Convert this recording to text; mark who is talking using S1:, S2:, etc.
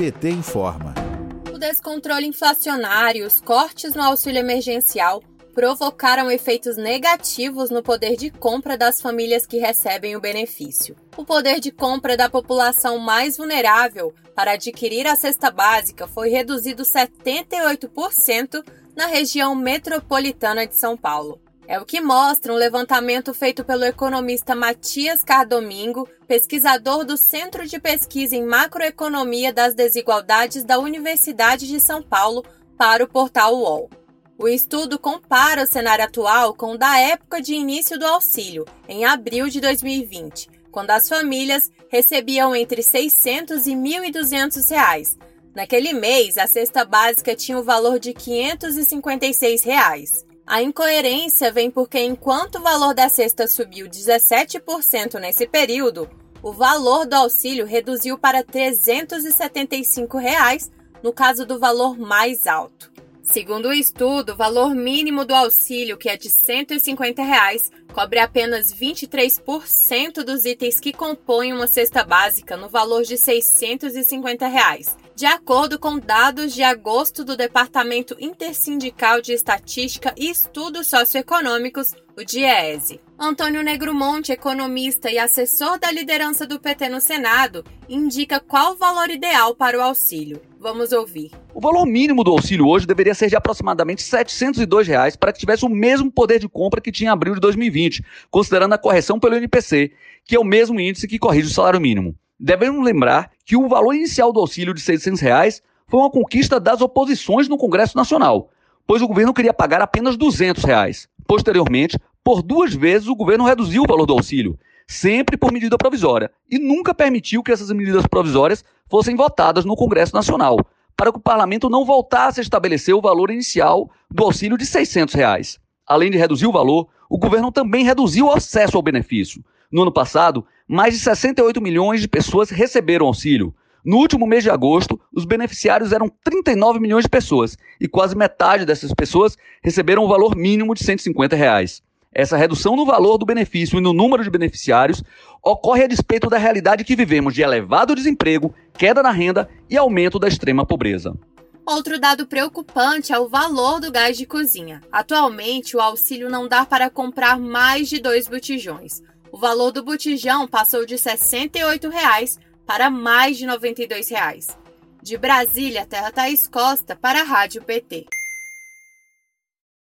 S1: PT informa.
S2: O descontrole inflacionário os cortes no auxílio emergencial provocaram efeitos negativos no poder de compra das famílias que recebem o benefício. O poder de compra da população mais vulnerável para adquirir a cesta básica foi reduzido 78% na região metropolitana de São Paulo. É o que mostra um levantamento feito pelo economista Matias Cardomingo, pesquisador do Centro de Pesquisa em Macroeconomia das Desigualdades da Universidade de São Paulo, para o portal UOL. O estudo compara o cenário atual com o da época de início do auxílio, em abril de 2020, quando as famílias recebiam entre 600 e 1.200 reais. Naquele mês, a cesta básica tinha o valor de 556 reais. A incoerência vem porque, enquanto o valor da cesta subiu 17% nesse período, o valor do auxílio reduziu para 375 reais, no caso do valor mais alto. Segundo o estudo, o valor mínimo do auxílio, que é de 150 reais, cobre apenas 23% dos itens que compõem uma cesta básica, no valor de 650 reais de acordo com dados de agosto do Departamento Intersindical de Estatística e Estudos Socioeconômicos, o DIESE. Antônio Negromonte, economista e assessor da liderança do PT no Senado, indica qual o valor ideal para o auxílio. Vamos ouvir.
S3: O valor mínimo do auxílio hoje deveria ser de aproximadamente 702 reais para que tivesse o mesmo poder de compra que tinha em abril de 2020, considerando a correção pelo INPC, que é o mesmo índice que corrige o salário mínimo. Devemos lembrar que o valor inicial do auxílio de 600 reais foi uma conquista das oposições no Congresso Nacional, pois o governo queria pagar apenas 200 reais. Posteriormente, por duas vezes o governo reduziu o valor do auxílio, sempre por medida provisória, e nunca permitiu que essas medidas provisórias fossem votadas no Congresso Nacional, para que o parlamento não voltasse a estabelecer o valor inicial do auxílio de 600 reais. Além de reduzir o valor, o governo também reduziu o acesso ao benefício. No ano passado, mais de 68 milhões de pessoas receberam auxílio. No último mês de agosto, os beneficiários eram 39 milhões de pessoas e quase metade dessas pessoas receberam o valor mínimo de 150 reais. Essa redução no valor do benefício e no número de beneficiários ocorre a despeito da realidade que vivemos de elevado desemprego, queda na renda e aumento da extrema pobreza.
S2: Outro dado preocupante é o valor do gás de cozinha. Atualmente, o auxílio não dá para comprar mais de dois botijões. O valor do botijão passou de 68 reais para mais de 92 reais. De Brasília, Terra Thaís Costa para a Rádio PT.